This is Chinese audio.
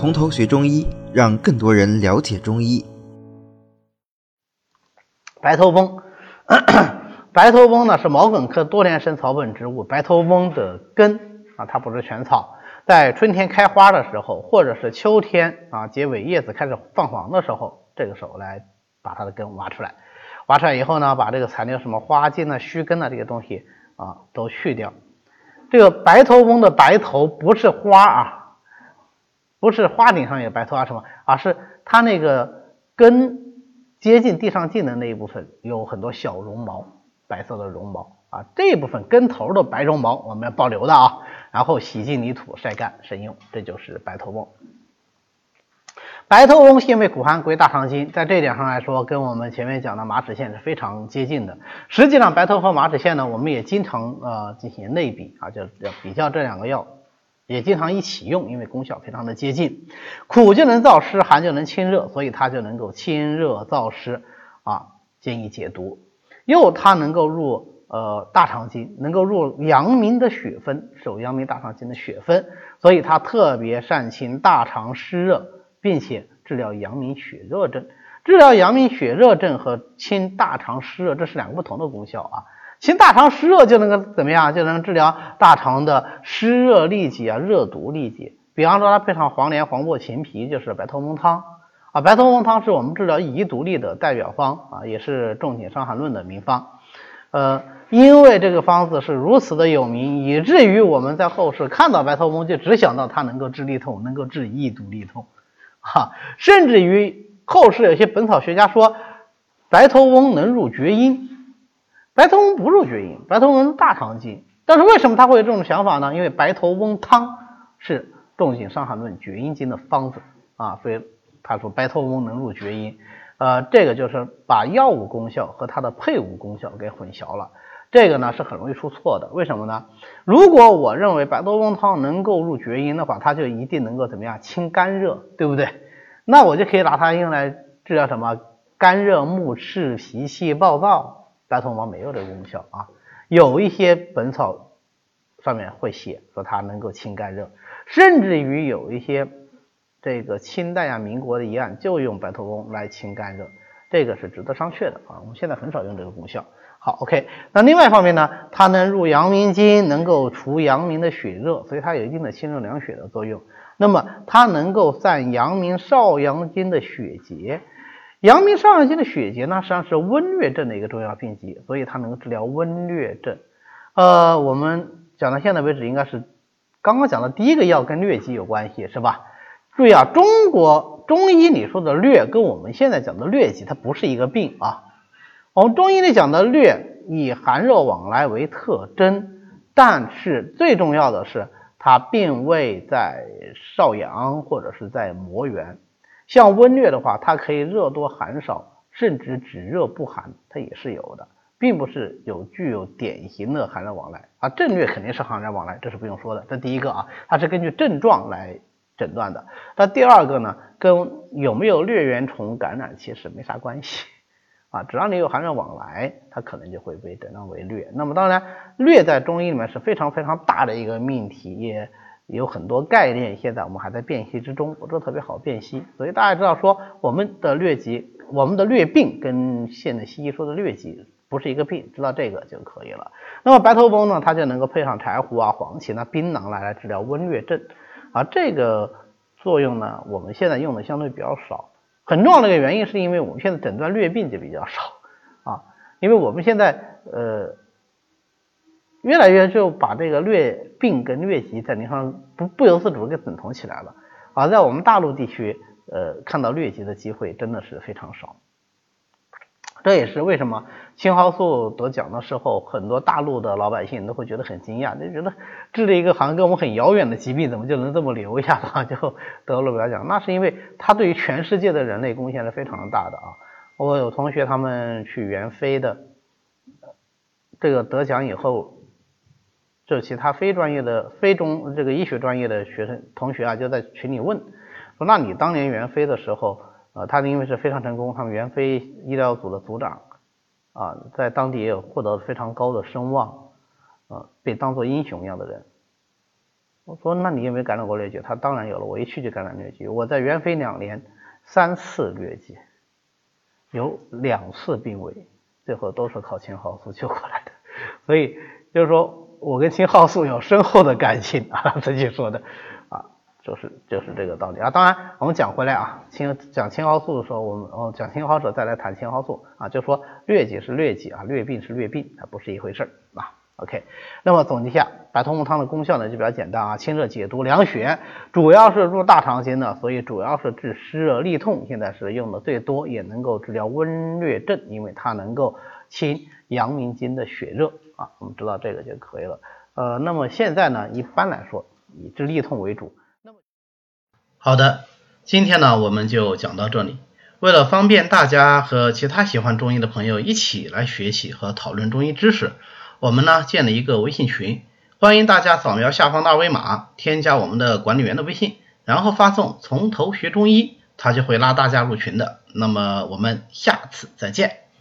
从头学中医，让更多人了解中医。白头翁，白头翁呢是毛茛科多年生草本植物。白头翁的根啊，它不是全草，在春天开花的时候，或者是秋天啊结尾叶子开始泛黄的时候，这个时候来把它的根挖出来。挖出来以后呢，把这个残留什么花茎啊、须根啊这些东西啊都去掉。这个白头翁的白头不是花啊，不是花顶上有白头啊什么，而是它那个根。接近地上茎的那一部分有很多小绒毛，白色的绒毛啊，这一部分根头的白绒毛我们要保留的啊，然后洗净泥土晒干慎用，这就是白头翁。白头翁性味苦寒，归大肠经，在这一点上来说，跟我们前面讲的马齿苋是非常接近的。实际上，白头和马齿苋呢，我们也经常呃进行类比啊，就比较这两个药。也经常一起用，因为功效非常的接近，苦就能燥湿，寒就能清热，所以它就能够清热燥湿啊，建议解毒。又它能够入呃大肠经，能够入阳明的血分，守阳明大肠经的血分，所以它特别善清大肠湿热，并且治疗阳明血热症。治疗阳明血热症和清大肠湿热，这是两个不同的功效啊。清大肠湿热就能够怎么样？就能治疗大肠的湿热痢疾啊，热毒痢疾。比方说，它配上黄连、黄柏、秦皮，就是白头翁汤啊。白头翁汤是我们治疗遗毒痢的代表方啊，也是仲景伤寒论的名方。呃，因为这个方子是如此的有名，以至于我们在后世看到白头翁就只想到它能够治痢痛，能够治遗毒痢痛，哈。甚至于后世有些本草学家说，白头翁能入厥阴。白头翁不入厥阴，白头翁大肠经。但是为什么他会有这种想法呢？因为白头翁汤是仲景伤寒论厥阴经的方子啊，所以他说白头翁能入厥阴。呃，这个就是把药物功效和它的配伍功效给混淆了。这个呢是很容易出错的。为什么呢？如果我认为白头翁汤能够入厥阴的话，它就一定能够怎么样清肝热，对不对？那我就可以拿它用来治疗什么肝热目赤、脾气暴躁。白头翁没有这个功效啊，有一些本草上面会写说它能够清肝热，甚至于有一些这个清代啊、民国的医案就用白头翁来清肝热，这个是值得商榷的啊。我们现在很少用这个功效。好，OK，那另外一方面呢，它能入阳明经，能够除阳明的血热，所以它有一定的清热凉血的作用。那么它能够散阳明少阳经的血结。阳明少阳经的血结呢，实际上是温疟症的一个重要病机，所以它能够治疗温疟症。呃，我们讲到现在为止，应该是刚刚讲的第一个药跟疟疾有关系，是吧？注意啊，中国中医里说的疟跟我们现在讲的疟疾它不是一个病啊。我们中医里讲的疟以寒热往来为特征，但是最重要的是它并未在少阳或者是在膜原。像温疟的话，它可以热多寒少，甚至只热不寒，它也是有的，并不是有具有典型的寒热往来啊。症疟肯定是寒热往来，这是不用说的。这第一个啊，它是根据症状来诊断的。那第二个呢，跟有没有疟原虫感染其实没啥关系 啊，只要你有寒热往来，它可能就会被诊断为疟。那么当然，疟在中医里面是非常非常大的一个命题，也。有很多概念，现在我们还在辨析之中，不是特别好辨析。所以大家知道说，我们的疟疾、我们的疟病跟现在西医说的疟疾不是一个病，知道这个就可以了。那么白头翁呢，它就能够配上柴胡啊、黄芪、那槟榔来来治疗温疟症啊。这个作用呢，我们现在用的相对比较少。很重要的一个原因是因为我们现在诊断疟病就比较少啊，因为我们现在呃。越来越就把这个疟病跟疟疾在临床上不不由自主的给等同起来了，而在我们大陆地区，呃，看到疟疾的机会真的是非常少。这也是为什么青蒿素得奖的时候，很多大陆的老百姓都会觉得很惊讶，就觉得治了一个好像跟我们很遥远的疾病，怎么就能这么留下了，就得了诺贝尔奖？那是因为它对于全世界的人类贡献是非常大的啊！我有同学他们去援非的，这个得奖以后。就其他非专业的、非中这个医学专业的学生同学啊，就在群里问说：“那你当年援非的时候，呃，他因为是非常成功，他们援非医疗组的组长啊，在当地也有获得非常高的声望，呃，被当做英雄一样的人。我说那你有没有感染过疟疾？他当然有了，我一去就感染疟疾。我在元飞两年三次疟疾，有两次病危，最后都是靠青蒿素救过来的。所以就是说我跟青蒿素有深厚的感情啊，自己说的啊，就是就是这个道理啊。当然我们讲回来啊，青讲青蒿素的时候，我们哦讲青蒿素再来谈青蒿素啊，就说疟疾是疟疾啊，疟病是疟病，它不是一回事儿啊。OK，那么总结一下，白头翁汤的功效呢就比较简单啊，清热解毒、凉血，主要是入大肠经的，所以主要是治湿热痢痛，现在是用的最多，也能够治疗温疟症，因为它能够清阳明经的血热啊，我们知道这个就可以了。呃，那么现在呢，一般来说以治痢痛为主。那么好的，今天呢我们就讲到这里。为了方便大家和其他喜欢中医的朋友一起来学习和讨论中医知识。我们呢建了一个微信群，欢迎大家扫描下方的二维码，添加我们的管理员的微信，然后发送“从头学中医”，他就会拉大家入群的。那么我们下次再见。